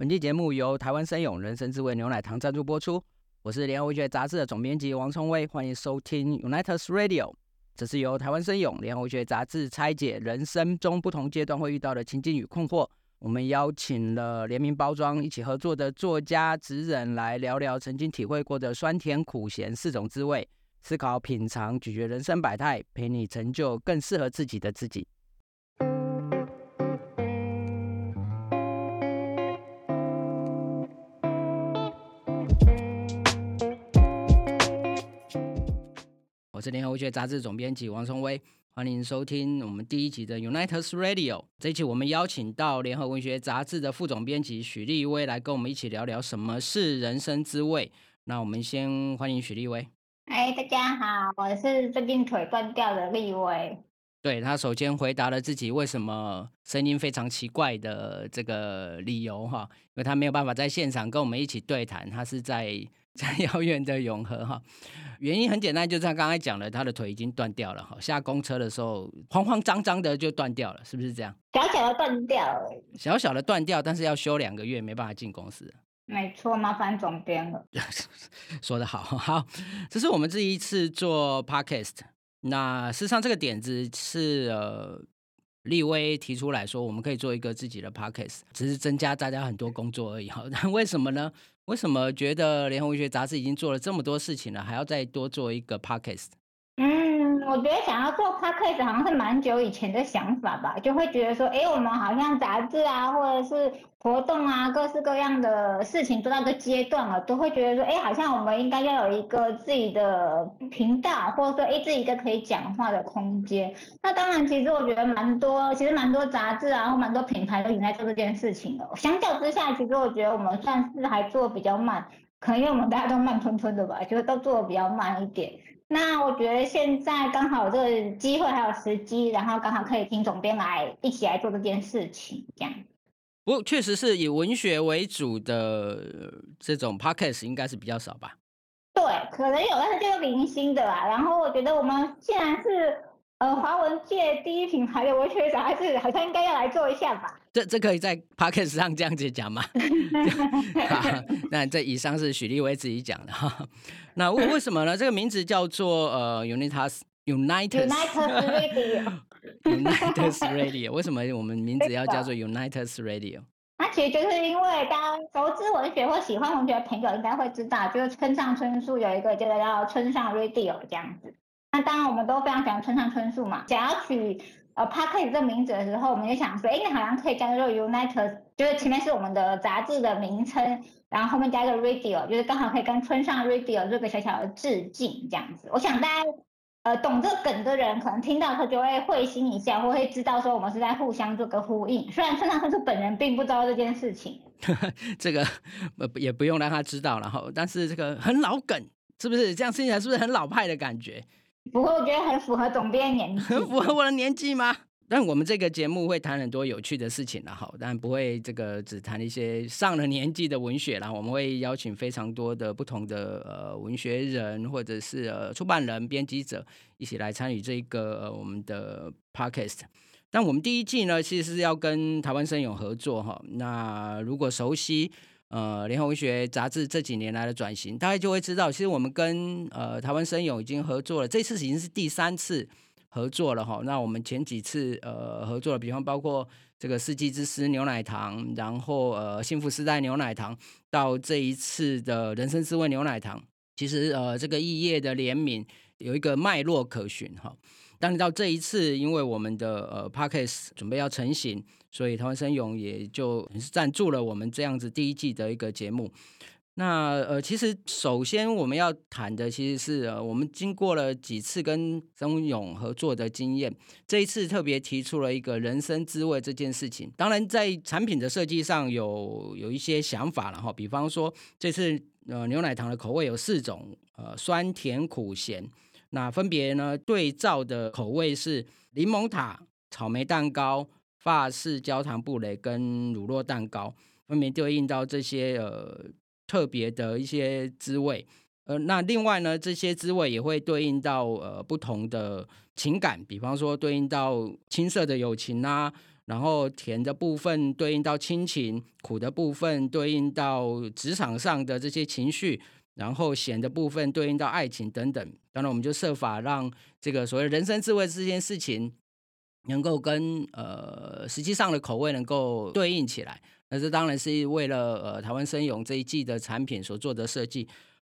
本期节目由台湾生永人生滋味牛奶糖赞助播出。我是联合文学杂志的总编辑王崇威，欢迎收听 Unitas Radio。这是由台湾生永联合文学杂志拆解人生中不同阶段会遇到的情境与困惑。我们邀请了联名包装一起合作的作家职人来聊聊曾经体会过的酸甜苦咸四种滋味，思考品尝咀嚼人生百态，陪你成就更适合自己的自己。我是联合文学杂志总编辑王松威，欢迎收听我们第一集的 Unitas Radio。这一期我们邀请到联合文学杂志的副总编辑许立威来跟我们一起聊聊什么是人生滋味。那我们先欢迎许立威。哎，大家好，我是最近腿断掉的立威。对他首先回答了自己为什么声音非常奇怪的这个理由哈，因为他没有办法在现场跟我们一起对谈，他是在。在遥远的永和哈，原因很简单，就是他刚才讲了，他的腿已经断掉了哈。下公车的时候，慌慌张张的就断掉了，是不是这样？小小的断掉，小小的断掉，但是要休两个月，没办法进公司。没错，麻烦总编了。说的好，好，这是我们这一次做 podcast。那事实上，这个点子是呃，立威提出来说，我们可以做一个自己的 podcast，只是增加大家很多工作而已哈。为什么呢？为什么觉得联合文学杂志已经做了这么多事情了，还要再多做一个 podcast？嗯，我觉得想要做 podcast 好像是蛮久以前的想法吧，就会觉得说，哎，我们好像杂志啊，或者是活动啊，各式各样的事情做到个阶段了，都会觉得说，哎，好像我们应该要有一个自己的频道，或者说，哎，自己一个可以讲话的空间。那当然，其实我觉得蛮多，其实蛮多杂志啊，或蛮多品牌都已经在做这件事情了。相较之下，其实我觉得我们算是还做比较慢，可能因为我们大家都慢吞吞的吧，就是都做的比较慢一点。那我觉得现在刚好这个机会还有时机，然后刚好可以听总编来一起来做这件事情，这样。不过确实是以文学为主的这种 podcast 应该是比较少吧？对，可能有，但是就是零星的啦。然后我觉得我们既然是。呃，华文界第一品牌的文学奖，还是，好像应该要来做一下吧？这这可以在 p o c a s t 上这样子讲吗？那这以上是许立威自己讲的哈。那为为什么呢？这个名字叫做呃 Unitas Unitas Radio Unitas Radio，为什么我们名字要叫做 Unitas Radio？那其实就是因为大家熟知文学或喜欢文学的朋友应该会知道，就是村上春树有一个叫做村上 Radio 这样子。那当然，我们都非常喜欢村上春树嘛。想要取呃 p a r k e 这个名字的时候，我们就想说，哎，你好像可以叫做 United，就是前面是我们的杂志的名称，然后后面加一个 Radio，就是刚好可以跟村上 Radio 做个小小的致敬这样子。我想大家呃懂这个梗的人，可能听到他就会会心一笑，或会知道说我们是在互相做个呼应。虽然村上春树本人并不知道这件事情，这个呃也不用让他知道，然后但是这个很老梗，是不是这样听起来是不是很老派的感觉？不过我觉得很符合总编年纪，很 符合我的年纪吗？但我们这个节目会谈很多有趣的事情然后但不会这个只谈一些上了年纪的文学啦我们会邀请非常多的不同的呃文学人或者是呃出版人、编辑者一起来参与这个我们的 podcast。但我们第一季呢，其实是要跟台湾声友合作哈。那如果熟悉。呃，联合文学杂志这几年来的转型，大家就会知道，其实我们跟呃台湾声友已经合作了，这次已经是第三次合作了哈。那我们前几次呃合作了，比方包括这个四季之师牛奶糖，然后呃幸福时代牛奶糖，到这一次的人生滋味牛奶糖，其实呃这个异业的联名有一个脉络可循哈。当然到这一次，因为我们的呃 p a c k e s 准备要成型，所以台湾生勇也就赞助了我们这样子第一季的一个节目。那呃，其实首先我们要谈的其实是呃，我们经过了几次跟曾勇合作的经验，这一次特别提出了一个人生滋味这件事情。当然，在产品的设计上有有一些想法了哈，比方说这次呃牛奶糖的口味有四种，呃酸甜苦咸。那分别呢？对照的口味是柠檬塔、草莓蛋糕、法式焦糖布雷跟乳酪蛋糕，分别对应到这些呃特别的一些滋味。呃，那另外呢，这些滋味也会对应到呃不同的情感，比方说对应到青涩的友情啊，然后甜的部分对应到亲情，苦的部分对应到职场上的这些情绪，然后咸的部分对应到爱情等等。当然，我们就设法让这个所谓人生智慧这件事情，能够跟呃实际上的口味能够对应起来。那这当然是为了呃台湾生勇这一季的产品所做的设计。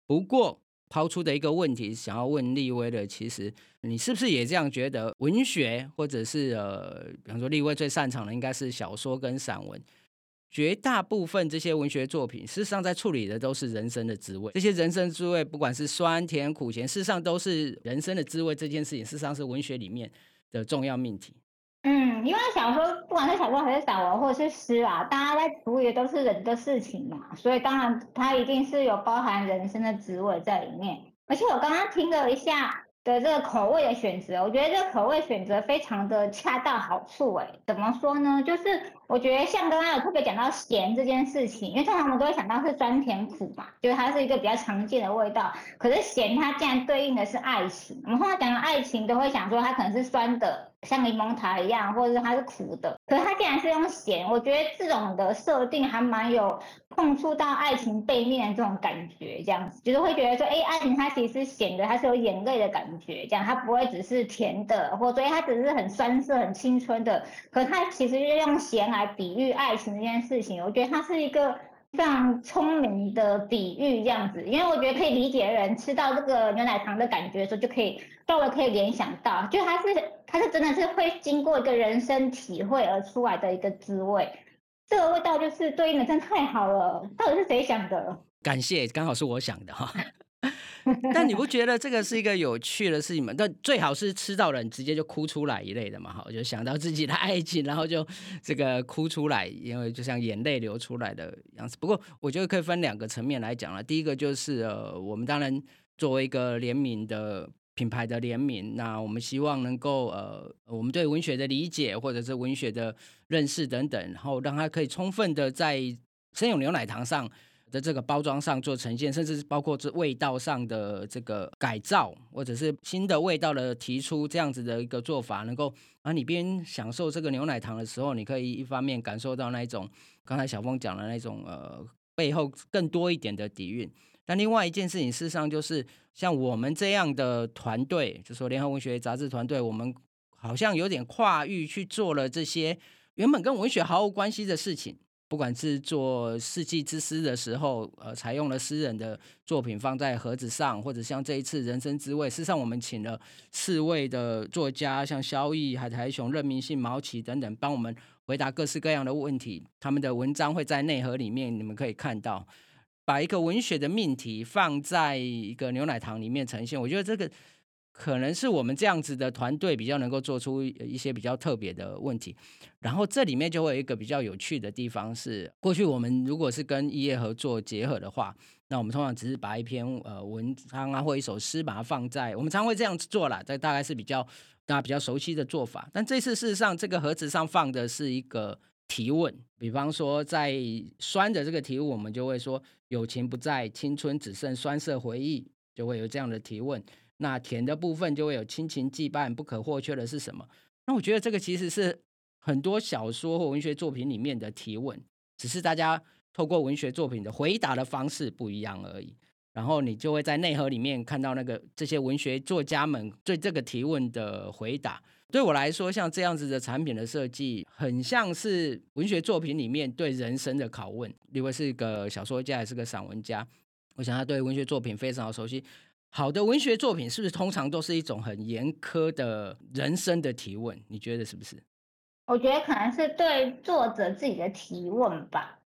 不过抛出的一个问题，想要问立威的，其实你是不是也这样觉得？文学或者是呃，比方说立威最擅长的应该是小说跟散文，绝大部分这些文学作品，事实上在处理的都是人生的滋味。这些人生滋味，不管是酸甜苦咸，事实上都是人生的滋味。这件事情，事实上是文学里面的重要命题。嗯，因为小说不管是小说还是散文或者是诗啊，大家在处理的都是人的事情嘛，所以当然它一定是有包含人生的滋味在里面。而且我刚刚听了一下的这个口味的选择，我觉得这个口味选择非常的恰到好处。哎，怎么说呢？就是我觉得像刚刚有特别讲到咸这件事情，因为通常我们都会想到是酸甜苦嘛，就是它是一个比较常见的味道。可是咸它竟然对应的是爱情，我们通常讲到爱情都会想说它可能是酸的。像柠檬塔一样，或者是它是苦的，可是它竟然是用咸，我觉得这种的设定还蛮有碰触到爱情背面的这种感觉，这样子。就是会觉得说，哎，爱情它其实是咸的，它是有眼泪的感觉，这样它不会只是甜的，或所以它只是很酸涩、很青春的，可是它其实是用咸来比喻爱情这件事情，我觉得它是一个。非常聪明的比喻，这样子，因为我觉得可以理解人吃到这个牛奶糖的感觉的时候，就可以稍微可以联想到，就它是它是真的是会经过一个人生体会而出来的一个滋味，这个味道就是对应的真太好了，到底是谁想的？感谢，刚好是我想的哈。但你不觉得这个是一个有趣的事情吗？但最好是吃到人直接就哭出来一类的嘛，哈，就想到自己的爱情，然后就这个哭出来，因为就像眼泪流出来的样子。不过我觉得可以分两个层面来讲了。第一个就是呃，我们当然作为一个联名的品牌的联名，那我们希望能够呃，我们对文学的理解或者是文学的认识等等，然后让它可以充分的在生永牛奶糖上。的这个包装上做呈现，甚至是包括这味道上的这个改造，或者是新的味道的提出，这样子的一个做法，能够啊，你边享受这个牛奶糖的时候，你可以一方面感受到那一种刚才小峰讲的那种呃背后更多一点的底蕴。但另外一件事情，事实上就是像我们这样的团队，就说联合文学杂志团队，我们好像有点跨域去做了这些原本跟文学毫无关系的事情。不管是做《世纪之诗》的时候，呃，采用了诗人的作品放在盒子上，或者像这一次《人生滋味》，事实上我们请了四位的作家，像萧逸、海苔熊、任明信、毛奇等等，帮我们回答各式各样的问题。他们的文章会在内核里面，你们可以看到，把一个文学的命题放在一个牛奶糖里面呈现。我觉得这个。可能是我们这样子的团队比较能够做出一些比较特别的问题，然后这里面就会有一个比较有趣的地方是，过去我们如果是跟一业合作结合的话，那我们通常只是把一篇呃文章啊或一首诗把它放在，我们常会这样子做啦，这大概是比较大家比较熟悉的做法。但这次事实上这个盒子上放的是一个提问，比方说在酸的这个提问，我们就会说友情不在，青春只剩酸涩回忆，就会有这样的提问。那甜的部分就会有亲情羁绊，不可或缺的是什么？那我觉得这个其实是很多小说或文学作品里面的提问，只是大家透过文学作品的回答的方式不一样而已。然后你就会在内核里面看到那个这些文学作家们对这个提问的回答。对我来说，像这样子的产品的设计，很像是文学作品里面对人生的拷问。因为是一个小说家，也是个散文家，我想他对文学作品非常熟悉。好的文学作品是不是通常都是一种很严苛的人生的提问？你觉得是不是？我觉得可能是对作者自己的提问吧，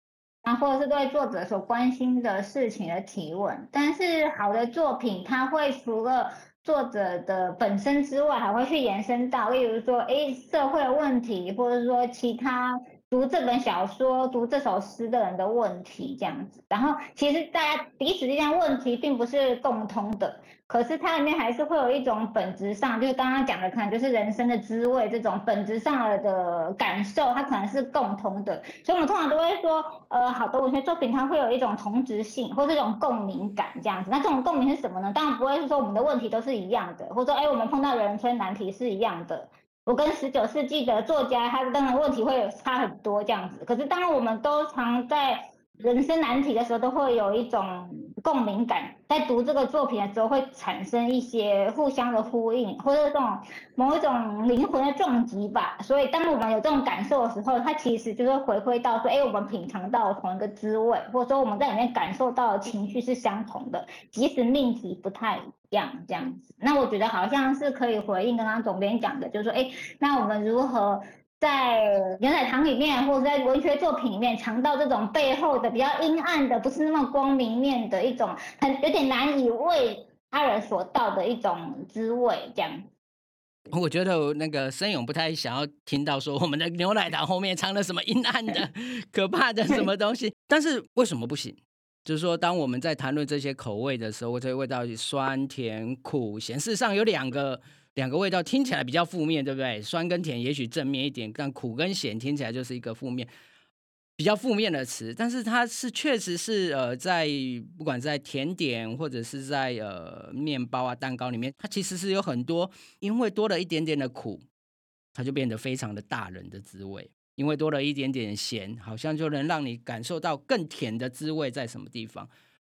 啊，或者是对作者所关心的事情的提问。但是好的作品，它会除了作者的本身之外，还会去延伸到，例如说，哎，社会问题，或者说其他。读这本小说、读这首诗的人的问题，这样子。然后，其实大家彼此之间问题并不是共通的，可是它里面还是会有一种本质上，就是刚刚讲的，可能就是人生的滋味这种本质上的感受，它可能是共通的。所以，我们通常都会说，呃，好的文学作品它会有一种同质性，或是一种共鸣感这样子。那这种共鸣是什么呢？当然不会是说我们的问题都是一样的，或者说，哎，我们碰到人生难题是一样的。我跟十九世纪的作家，他当然问题会有差很多这样子。可是当我们都常在人生难题的时候，都会有一种共鸣感，在读这个作品的时候，会产生一些互相的呼应，或者这种某一种灵魂的撞击吧。所以，当我们有这种感受的时候，它其实就是回归到说，哎，我们品尝到同一个滋味，或者说我们在里面感受到的情绪是相同的，即使命题不太样，这样子。那我觉得好像是可以回应刚刚总编讲的，就是说，哎，那我们如何？在牛奶糖里面，或者在文学作品里面，尝到这种背后的比较阴暗的，不是那么光明面的一种，很有点难以为他人所道的一种滋味，这样。我觉得那个申勇不太想要听到说我们的牛奶糖后面藏了什么阴暗的、可怕的什么东西，但是为什么不行？就是说，当我们在谈论这些口味的时候，这些味道酸、甜、苦、咸，事实上有两个。两个味道听起来比较负面，对不对？酸跟甜也许正面一点，但苦跟咸听起来就是一个负面、比较负面的词。但是它是确实是呃，在不管在甜点或者是在呃面包啊、蛋糕里面，它其实是有很多，因为多了一点点的苦，它就变得非常的大人的滋味；因为多了一点点咸，好像就能让你感受到更甜的滋味在什么地方。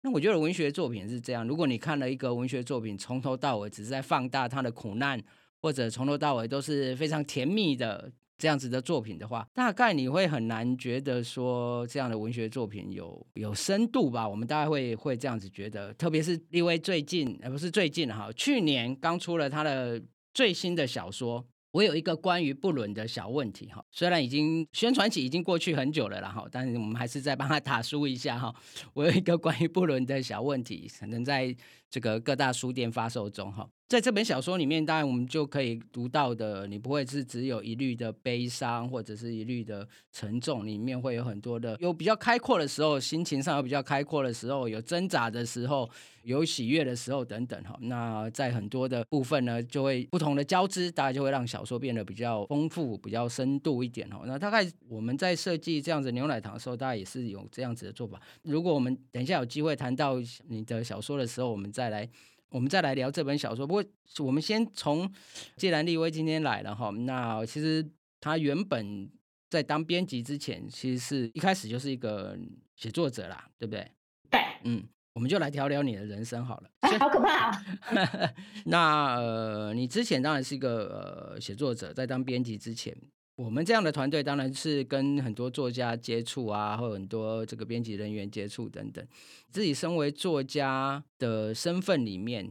那我觉得文学作品是这样，如果你看了一个文学作品，从头到尾只是在放大他的苦难，或者从头到尾都是非常甜蜜的这样子的作品的话，大概你会很难觉得说这样的文学作品有有深度吧？我们大概会会这样子觉得，特别是因为最近，而不是最近哈，去年刚出了他的最新的小说。我有一个关于布伦的小问题哈，虽然已经宣传期已经过去很久了啦哈，但是我们还是再帮他打书一下哈。我有一个关于布伦的小问题，可能在这个各大书店发售中哈。在这本小说里面，当然我们就可以读到的，你不会是只有一律的悲伤或者是一律的沉重，里面会有很多的，有比较开阔的时候，心情上有比较开阔的时候，有挣扎的时候，有喜悦的时候等等哈。那在很多的部分呢，就会不同的交织，大概就会让小说变得比较丰富、比较深度一点哈。那大概我们在设计这样子牛奶糖的时候，大概也是有这样子的做法。如果我们等一下有机会谈到你的小说的时候，我们再来。我们再来聊这本小说。不过，我们先从既然立威今天来了哈，那其实他原本在当编辑之前，其实是一开始就是一个写作者啦，对不对？对，嗯，我们就来聊聊你的人生好了。好可怕啊！那呃，你之前当然是一个呃写作者，在当编辑之前。我们这样的团队当然是跟很多作家接触啊，或很多这个编辑人员接触等等。自己身为作家的身份里面，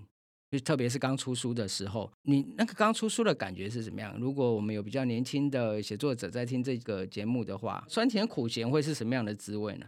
就特别是刚出书的时候，你那个刚出书的感觉是怎么样？如果我们有比较年轻的写作者在听这个节目的话，酸甜苦咸会是什么样的滋味呢？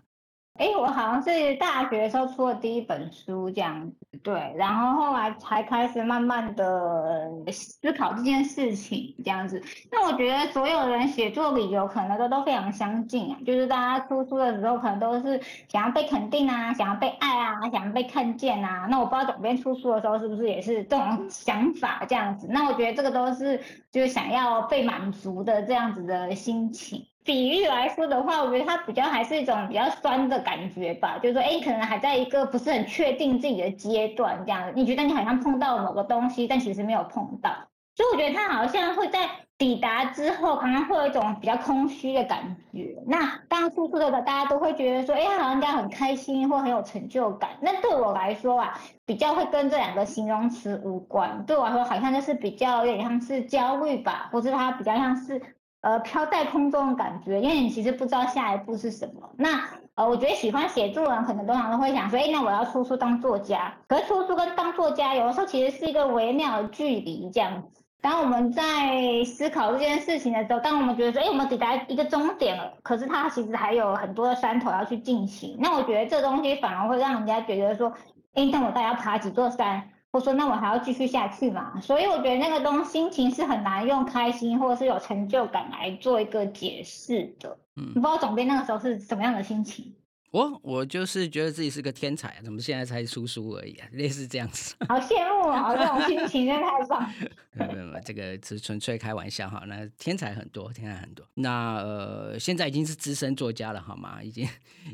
哎，我好像是大学的时候出的第一本书这样子，对，然后后来才开始慢慢的思考这件事情这样子。那我觉得所有人写作理由可能都都非常相近啊，就是大家出书的时候可能都是想要被肯定啊，想要被爱啊，想要被看见啊。那我不知道总编出书的时候是不是也是这种想法这样子？那我觉得这个都是就是想要被满足的这样子的心情。比喻来说的话，我觉得它比较还是一种比较酸的感觉吧，就是说，哎，可能还在一个不是很确定自己的阶段这样子，你觉得你好像碰到某个东西，但其实没有碰到，所以我觉得它好像会在抵达之后，可能会有一种比较空虚的感觉。那刚出书的大家都会觉得说，哎，好像应该很开心或很有成就感。那对我来说啊，比较会跟这两个形容词无关，对我来说好像就是比较有点像是焦虑吧，或者它比较像是。呃，飘在空中的感觉，因为你其实不知道下一步是什么。那呃，我觉得喜欢写作人可能通常都会想说，哎，那我要出书当作家。可是出书跟当作家有的时候其实是一个微妙的距离，这样子。当我们在思考这件事情的时候，当我们觉得说，哎，我们抵达一个终点了，可是它其实还有很多的山头要去进行。那我觉得这东西反而会让人家觉得说，哎，那我大概要爬几座山？我说那我还要继续下去嘛，所以我觉得那个东心情是很难用开心或者是有成就感来做一个解释的。嗯，不知道总编那个时候是什么样的心情？我我就是觉得自己是个天才，怎么现在才出书而已啊？类似这样子。好羡慕啊，这种心情真的太棒。没有没有，这个是纯粹开玩笑哈。那天才很多，天才很多。那呃，现在已经是资深作家了，好吗？已经，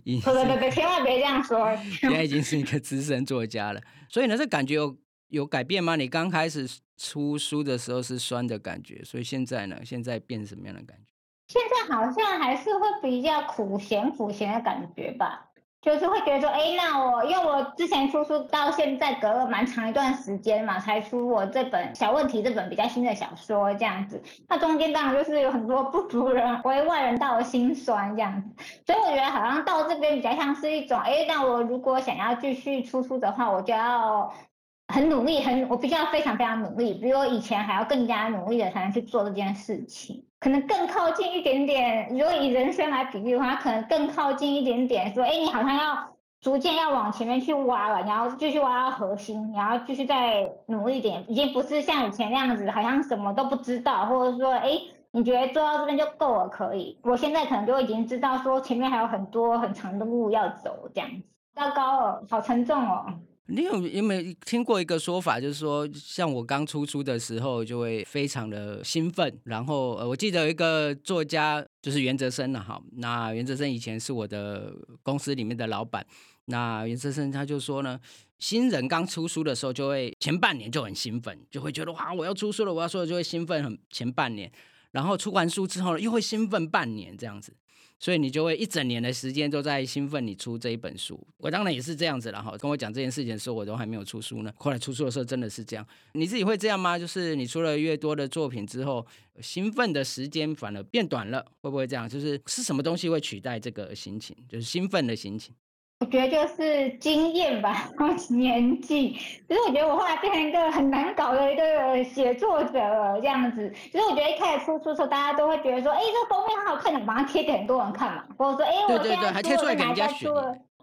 已对对对，千万别这样说。现在已经是一个资深作家了，所以呢，这感觉有。有改变吗？你刚开始出书的时候是酸的感觉，所以现在呢？现在变什么样的感觉？现在好像还是会比较苦咸苦咸的感觉吧。就是会觉得说，哎，那我因为我之前出书到现在隔了蛮长一段时间嘛，才出我这本小问题这本比较新的小说这样子，那中间当然就是有很多不足人为外人道的心酸这样子，所以我觉得好像到这边比较像是一种，哎，那我如果想要继续出书的话，我就要很努力，很我必须要非常非常努力，比我以前还要更加努力的才能去做这件事情。可能更靠近一点点，如果以人生来比喻的话，可能更靠近一点点，说，哎，你好像要逐渐要往前面去挖了，然后继续挖到核心，然后继续再努力一点，已经不是像以前那样子，好像什么都不知道，或者说，哎，你觉得做到这边就够了，可以。我现在可能就已经知道说前面还有很多很长的路要走，这样子。糟糕了，好沉重哦。你有有没有听过一个说法，就是说，像我刚出书的时候，就会非常的兴奋。然后，呃，我记得有一个作家，就是袁泽生了哈。那袁泽生以前是我的公司里面的老板。那袁泽生他就说呢，新人刚出书的时候，就会前半年就很兴奋，就会觉得哇，我要出书了，我要说，就会兴奋很前半年。然后出完书之后，又会兴奋半年这样子。所以你就会一整年的时间都在兴奋，你出这一本书。我当然也是这样子了哈。跟我讲这件事情的时候，我都还没有出书呢。后来出书的时候，真的是这样。你自己会这样吗？就是你出了越多的作品之后，兴奋的时间反而变短了，会不会这样？就是是什么东西会取代这个心情？就是兴奋的心情。我觉得就是经验吧，年纪。其实我觉得我后来变成一个很难搞的一个写作者了，这样子。其实我觉得一开始出书的时候，大家都会觉得说，哎，这封面很好看，你马上贴给很多人看嘛。或者说，哎，我现在出了哪家书？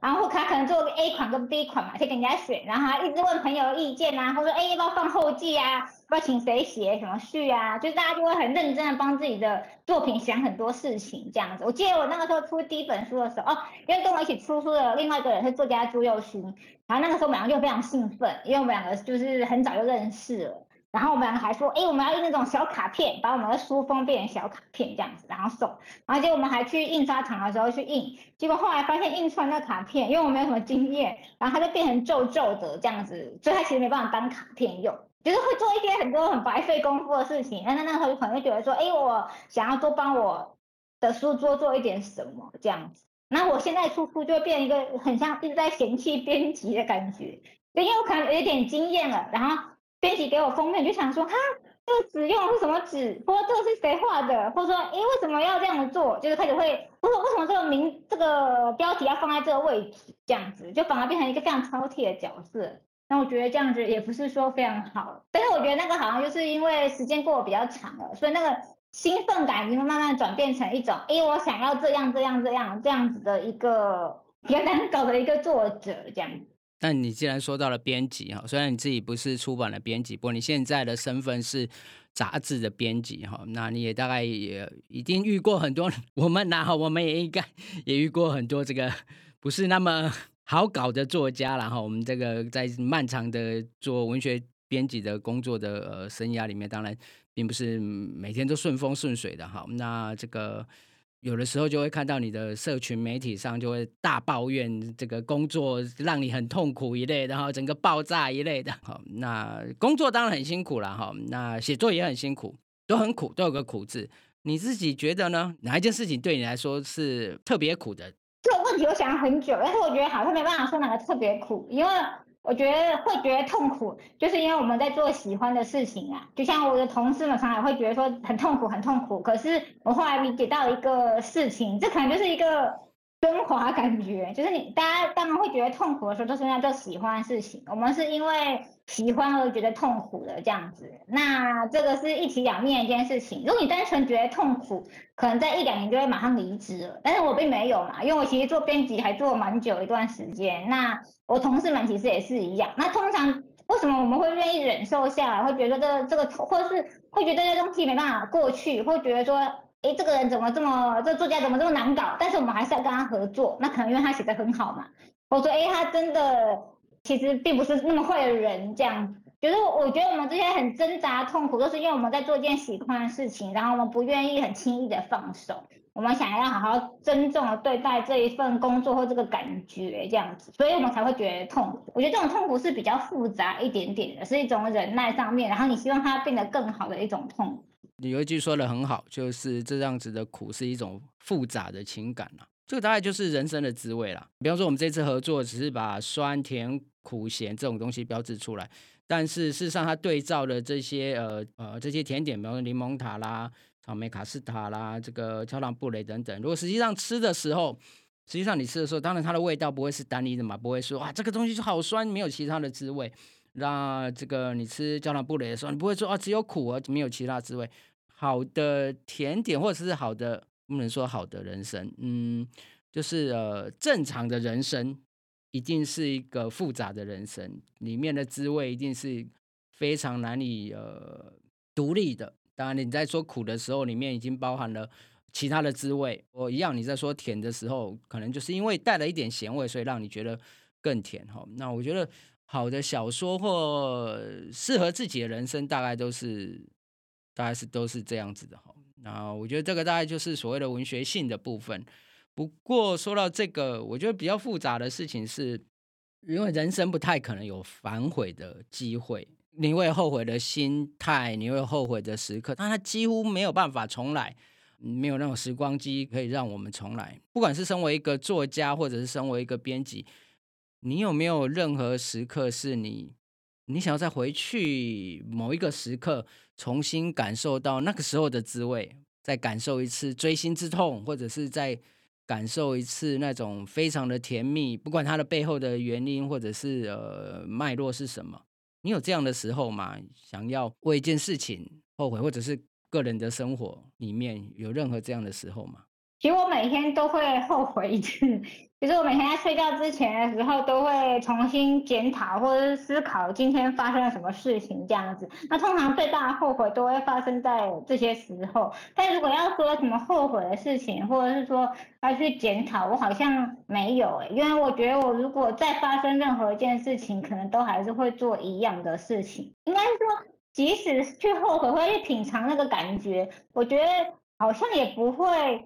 然后他可能做个 A 款跟 B 款嘛，贴给人家选，然后还一直问朋友意见啊，或者说，哎，要不要放后记啊？不知道请谁写什么序啊，就是大家就会很认真的帮自己的作品想很多事情这样子。我记得我那个时候出第一本书的时候，哦，因为跟我一起出书的另外一个人是作家朱佑勋，然后那个时候我们两个就非常兴奋，因为我们两个就是很早就认识了。然后我们还说，哎，我们要印那种小卡片，把我们的书封变成小卡片这样子，然后送。然后结果我们还去印刷厂的时候去印，结果后来发现印出来那卡片，因为我没有什么经验，然后它就变成皱皱的这样子，所以它其实没办法当卡片用，就是会做一些很多很白费功夫的事情。那那那时候可能会觉得说，哎，我想要多帮我的书桌做一点什么这样子。那我现在出书就会变一个很像一直在嫌弃编辑的感觉，就因为我可能有点经验了，然后。编辑给我封面就想说，哈，这个纸用的是什么纸？或者这个是谁画的？或者说，哎，为什么要这样做？就是开始会，或者为什么这个名这个标题要放在这个位置？这样子就反而变成一个非常挑剔的角色。那我觉得这样子也不是说非常好。但是我觉得那个好像就是因为时间过得比较长了，所以那个兴奋感已经慢慢转变成一种，哎，我想要这样这样这样这样子的一个比较难搞的一个作者这样。但你既然说到了编辑哈，虽然你自己不是出版的编辑，不过你现在的身份是杂志的编辑哈，那你也大概也一定遇过很多我们呐，我们也应该也遇过很多这个不是那么好搞的作家了哈。我们这个在漫长的做文学编辑的工作的呃生涯里面，当然并不是每天都顺风顺水的哈。那这个。有的时候就会看到你的社群媒体上就会大抱怨这个工作让你很痛苦一类的哈，整个爆炸一类的。好，那工作当然很辛苦了哈，那写作也很辛苦，都很苦，都有个苦字。你自己觉得呢？哪一件事情对你来说是特别苦的？这个问题我想了很久，但是我觉得好像没办法说哪个特别苦，因为。我觉得会觉得痛苦，就是因为我们在做喜欢的事情啊。就像我的同事们常常会觉得说很痛苦，很痛苦。可是我后来理解到一个事情，这可能就是一个。升华感觉就是你，大家当然会觉得痛苦的时候，都是在做喜欢的事情。我们是因为喜欢而觉得痛苦的这样子，那这个是一体两面一件事情。如果你单纯觉得痛苦，可能在一两年就会马上离职了。但是我并没有嘛，因为我其实做编辑还做蛮久一段时间。那我同事们其实也是一样。那通常为什么我们会愿意忍受下来，会觉得这个这个，或是会觉得这东西没办法过去，会觉得说。哎，这个人怎么这么，这作家怎么这么难搞？但是我们还是要跟他合作，那可能因为他写的很好嘛。我说，哎，他真的其实并不是那么坏的人，这样子。就是我觉得我们这些很挣扎、痛苦，都是因为我们在做一件喜欢的事情，然后我们不愿意很轻易的放手。我们想要好好珍重的对待这一份工作或这个感觉这样子，所以我们才会觉得痛苦。我觉得这种痛苦是比较复杂一点点的，是一种忍耐上面，然后你希望它变得更好的一种痛。你有一句说的很好，就是这样子的苦是一种复杂的情感啊，这个大概就是人生的滋味啦。比方说我们这次合作只是把酸甜苦咸这种东西标志出来，但是事实上它对照的这些呃呃这些甜点，比方说柠檬塔啦。草莓卡斯塔啦，这个焦糖布雷等等。如果实际上吃的时候，实际上你吃的时候，当然它的味道不会是单一的嘛，不会说哇这个东西就好酸，没有其他的滋味。那这个你吃焦糖布雷的时候，你不会说啊只有苦而没有其他滋味。好的甜点或者是好的，不能说好的人生，嗯，就是呃正常的人生，一定是一个复杂的人生，里面的滋味一定是非常难以呃独立的。当然，你在说苦的时候，里面已经包含了其他的滋味。我一样，你在说甜的时候，可能就是因为带了一点咸味，所以让你觉得更甜哈。那我觉得好的小说或适合自己的人生，大概都是大概是都是这样子的哈。那我觉得这个大概就是所谓的文学性的部分。不过说到这个，我觉得比较复杂的事情是，因为人生不太可能有反悔的机会。你会后悔的心态，你会后悔的时刻，但它几乎没有办法重来，没有那种时光机可以让我们重来。不管是身为一个作家，或者是身为一个编辑，你有没有任何时刻是你，你想要再回去某一个时刻，重新感受到那个时候的滋味，再感受一次锥心之痛，或者是再感受一次那种非常的甜蜜，不管它的背后的原因或者是呃脉络是什么。你有这样的时候吗？想要为一件事情后悔，或者是个人的生活里面有任何这样的时候吗？其实我每天都会后悔一次，其实我每天在睡觉之前的时候，都会重新检讨或者是思考今天发生了什么事情这样子。那通常最大的后悔都会发生在这些时候。但如果要说什么后悔的事情，或者是说要去检讨，我好像没有诶，因为我觉得我如果再发生任何一件事情，可能都还是会做一样的事情。应该是说，即使去后悔或去品尝那个感觉，我觉得好像也不会。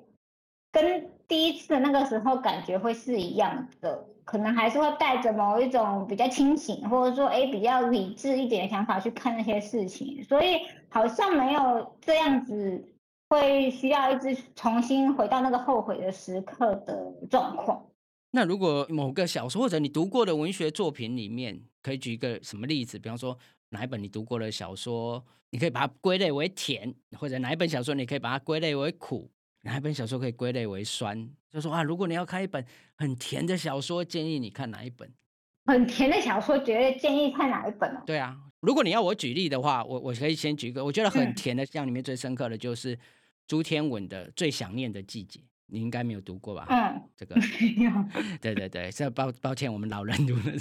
跟第一次的那个时候感觉会是一样的，可能还是会带着某一种比较清醒，或者说哎比较理智一点的想法去看那些事情，所以好像没有这样子会需要一直重新回到那个后悔的时刻的状况。那如果某个小说或者你读过的文学作品里面，可以举一个什么例子？比方说哪一本你读过的小说，你可以把它归类为甜，或者哪一本小说你可以把它归类为苦？哪一本小说可以归类为酸？就说啊，如果你要看一本很甜的小说，建议你看哪一本？很甜的小说，觉得建议看哪一本对啊，如果你要我举例的话，我我可以先举一个，我觉得很甜的，像里面最深刻的就是朱天文的《最想念的季节》，你应该没有读过吧？嗯，这个 对对对，这抱抱歉，我们老人读的。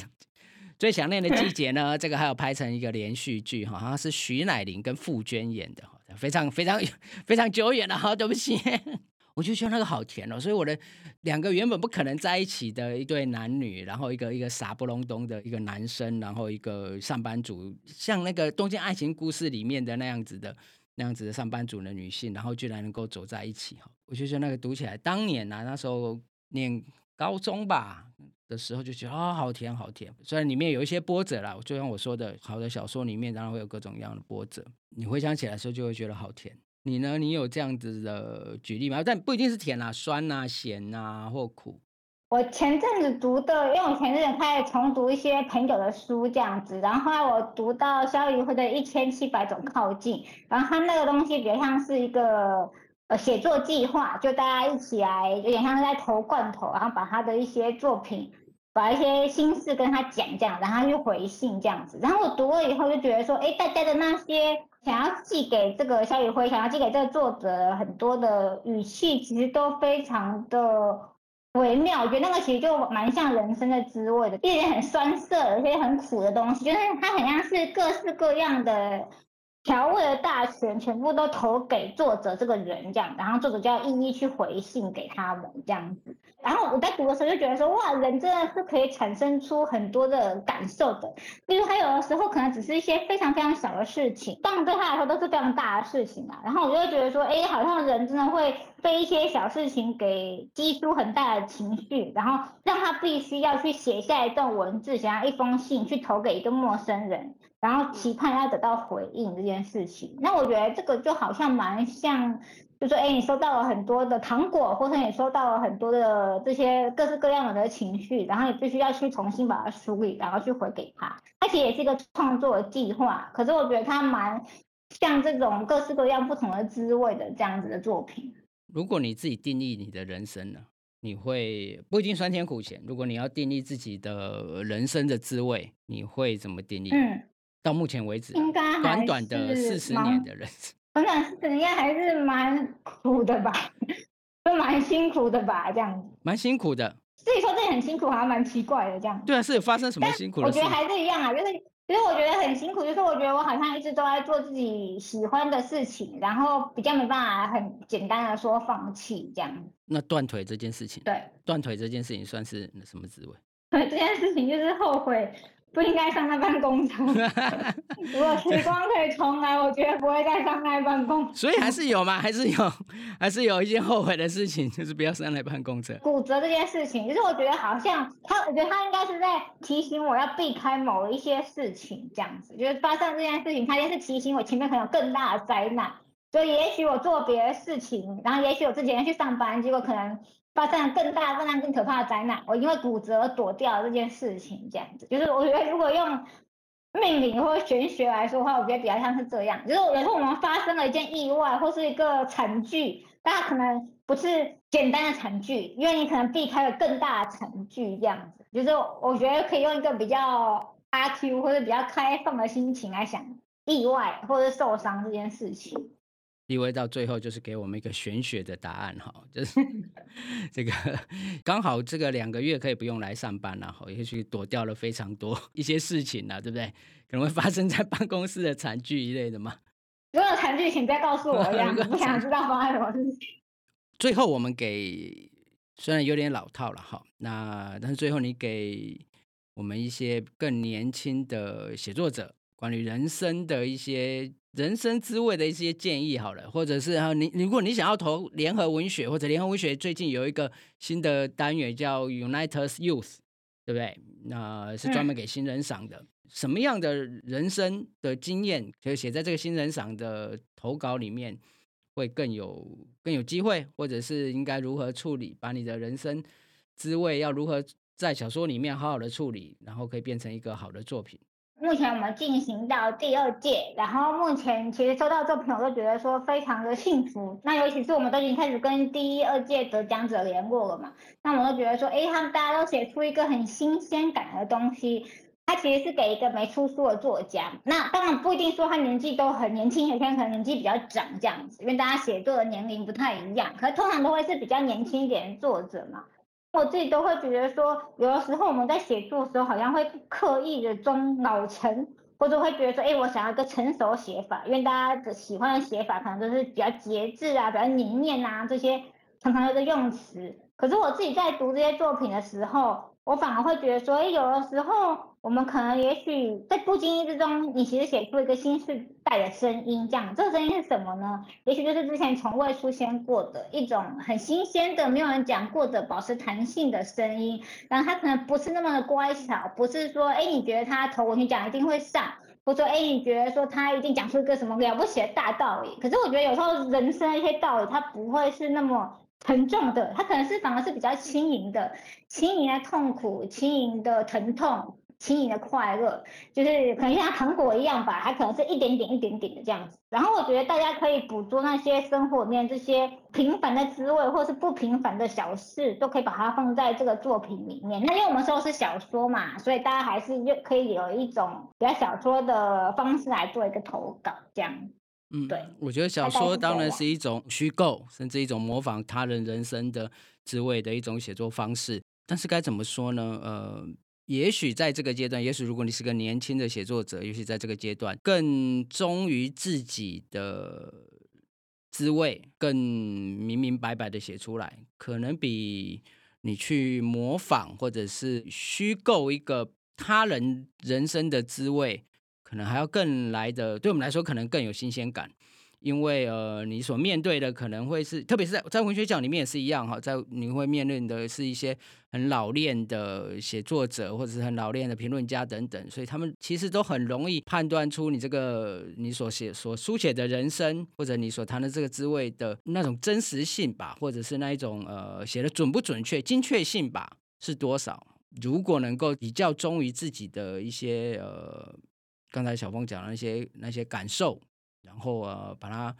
最想念的季节呢？这个还有拍成一个连续剧，好像是徐乃麟跟傅娟演的，非常非常非常久远了哈。对不起，我就觉得那个好甜哦。所以我的两个原本不可能在一起的一对男女，然后一个一个傻不隆咚的一个男生，然后一个上班族，像那个《东京爱情故事》里面的那样子的那样子的上班族的女性，然后居然能够走在一起哈。我就觉得那个读起来，当年啊那时候念高中吧。的时候就觉得啊，好甜好甜。虽然里面有一些波折啦，就像我说的，好的小说里面当然会有各种各样的波折。你回想起来的时候，就会觉得好甜。你呢？你有这样子的举例吗？但不一定是甜啊，酸啊、咸啊或苦。我前阵子读的，因为我前阵子开始重读一些朋友的书这样子，然后后来我读到肖宇辉的《一千七百种靠近》，然后他那个东西比较像是一个呃。写作计划就大家一起来，有点像是在投罐头，然后把他的一些作品，把一些心事跟他讲这样，然后他就回信这样子。然后我读了以后就觉得说，哎，大家的那些想要寄给这个肖宇辉，想要寄给这个作者很多的语气，其实都非常的微妙。我觉得那个其实就蛮像人生的滋味的，一些很酸涩、有些很苦的东西，就是它很像是各式各样的。调味的大全全部都投给作者这个人这样，然后作者就要一一去回信给他们这样子。然后我在读的时候就觉得说，哇，人真的是可以产生出很多的感受的。因为他有的时候可能只是一些非常非常小的事情，但对他来说都是非常大的事情啊。然后我就会觉得说，哎，好像人真的会被一些小事情给激出很大的情绪，然后让他必须要去写下一段文字，想要一封信去投给一个陌生人，然后期盼要得到回应这件事情。那我觉得这个就好像蛮像。就说，哎，你收到了很多的糖果，或者你收到了很多的这些各式各样的情绪，然后你必须要去重新把它梳理，然后去回给他。它其实也是一个创作的计划，可是我觉得它蛮像这种各式各样不同的滋味的这样子的作品。如果你自己定义你的人生呢，你会不一定酸甜苦咸。如果你要定义自己的人生的滋味，你会怎么定义？嗯，到目前为止，应该短短的四十年的人生。成长是应该还是蛮苦的吧，都蛮辛苦的吧，这样子。蛮辛苦的。自己说自己很辛苦，好像蛮奇怪的这样。对啊，是有发生什么辛苦？我觉得还是一样啊，就是其实我觉得很辛苦，就是我觉得我好像一直都在做自己喜欢的事情，然后比较没办法很简单的说放弃这样。那断腿这件事情，对，断腿这件事情算是什么滋味？对，这件事情就是后悔。不应该上那班工程。如果时光可以重来，我绝对不会再上那班工。所以还是有嘛，还是有，还是有一件后悔的事情，就是不要上那班工程。骨折这件事情，就是我觉得好像他，我觉得他应该是在提醒我要避开某一些事情，这样子。就是发生这件事情，他就是提醒我前面可能有更大的灾难。所以也许我做别的事情，然后也许我自己要去上班，结果可能。发生了更大、更大、更可怕的灾难，我因为骨折而躲掉了这件事情，这样子，就是我觉得如果用命理或玄学来说的话，我觉得比较像是这样，就是有时候我们发生了一件意外或是一个惨剧，大家可能不是简单的惨剧，因为你可能避开了更大的惨剧，这样子，就是我觉得可以用一个比较阿 Q 或者比较开放的心情来想意外或者受伤这件事情。意味到最后就是给我们一个玄学的答案哈，就是 这个刚好这个两个月可以不用来上班了哈，也许躲掉了非常多一些事情了，对不对？可能会发生在办公室的惨剧一类的嘛。如果有惨剧，请再告诉我，这样不想知道发生什么事情。最后我们给虽然有点老套了哈，那但是最后你给我们一些更年轻的写作者关于人生的一些。人生滋味的一些建议好了，或者是哈，你如果你想要投联合文学，或者联合文学最近有一个新的单元叫 United Youth，对不对？那是专门给新人赏的。什么样的人生的经验，可以写在这个新人赏的投稿里面，会更有更有机会，或者是应该如何处理？把你的人生滋味要如何在小说里面好好的处理，然后可以变成一个好的作品。目前我们进行到第二届，然后目前其实收到作品，我都觉得说非常的幸福。那尤其是我们都已经开始跟第一、二届得奖者联络了嘛，那我都觉得说，哎，他们大家都写出一个很新鲜感的东西。他其实是给一个没出书的作家，那当然不一定说他年纪都很年轻，有些人可能年纪比较长这样子，因为大家写作的年龄不太一样，可通常都会是比较年轻一点的作者嘛。我自己都会觉得说，有的时候我们在写作的时候，好像会刻意的装老成，或者会觉得说，哎，我想要一个成熟写法，因为大家的喜欢的写法可能都是比较节制啊，比较凝练啊这些常常有的用词。可是我自己在读这些作品的时候，我反而会觉得说，哎，有的时候。我们可能也许在不经意之中，你其实写出一个新时代的声音，这样，这个声音是什么呢？也许就是之前从未出现过的一种很新鲜的、没有人讲过的、保持弹性的声音。然后它可能不是那么的乖巧，不是说，哎，你觉得他投文去讲一定会上，或者说，哎，你觉得说他一定讲出一个什么了不起的大道理。可是我觉得有时候人生的一些道理，它不会是那么沉重的，它可能是反而是比较轻盈的，轻盈的痛苦，轻盈的疼痛。轻盈的快乐，就是可能像糖果一样吧，它可能是一点点、一点点的这样子。然后我觉得大家可以捕捉那些生活里面这些平凡的滋味，或是不平凡的小事，都可以把它放在这个作品里面。那因为我们说是小说嘛，所以大家还是又可以有一种比较小说的方式来做一个投稿，这样。嗯，对。我觉得小说当然是一种虚构，甚至一种模仿他人人生的滋味的一种写作方式。但是该怎么说呢？呃。也许在这个阶段，也许如果你是个年轻的写作者，也许在这个阶段更忠于自己的滋味，更明明白白的写出来，可能比你去模仿或者是虚构一个他人人生的滋味，可能还要更来的，对我们来说可能更有新鲜感。因为呃，你所面对的可能会是，特别是在在文学奖里面也是一样哈，在你会面临的是一些很老练的写作者或者是很老练的评论家等等，所以他们其实都很容易判断出你这个你所写所书写的人生，或者你所谈的这个滋味的那种真实性吧，或者是那一种呃写的准不准确、精确性吧是多少。如果能够比较忠于自己的一些呃，刚才小峰讲的那些那些感受。然后呃，把它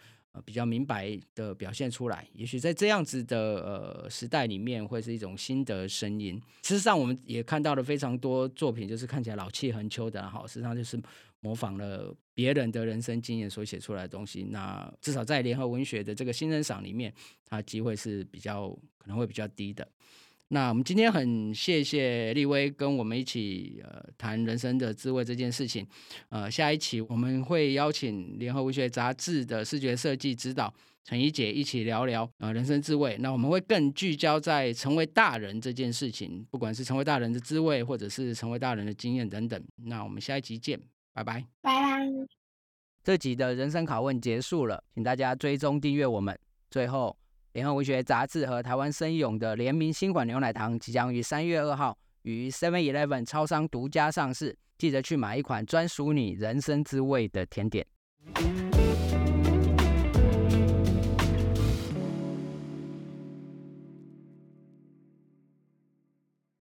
比较明白的表现出来，也许在这样子的呃时代里面，会是一种新的声音。事实上，我们也看到了非常多作品，就是看起来老气横秋的，哈，实际上就是模仿了别人的人生经验所写出来的东西。那至少在联合文学的这个新人赏里面，它机会是比较可能会比较低的。那我们今天很谢谢立威跟我们一起呃谈人生的滋味这件事情，呃下一期我们会邀请联合文学杂志的视觉设计指导陈怡姐一起聊聊呃人生滋味。那我们会更聚焦在成为大人这件事情，不管是成为大人的滋味，或者是成为大人的经验等等。那我们下一集见，拜拜，拜拜。这集的人生拷问结束了，请大家追踪订阅我们。最后。联合文学杂志和台湾生勇的联名新款牛奶糖即将于三月二号于 Seven Eleven 超商独家上市，记得去买一款专属你人生滋味的甜点。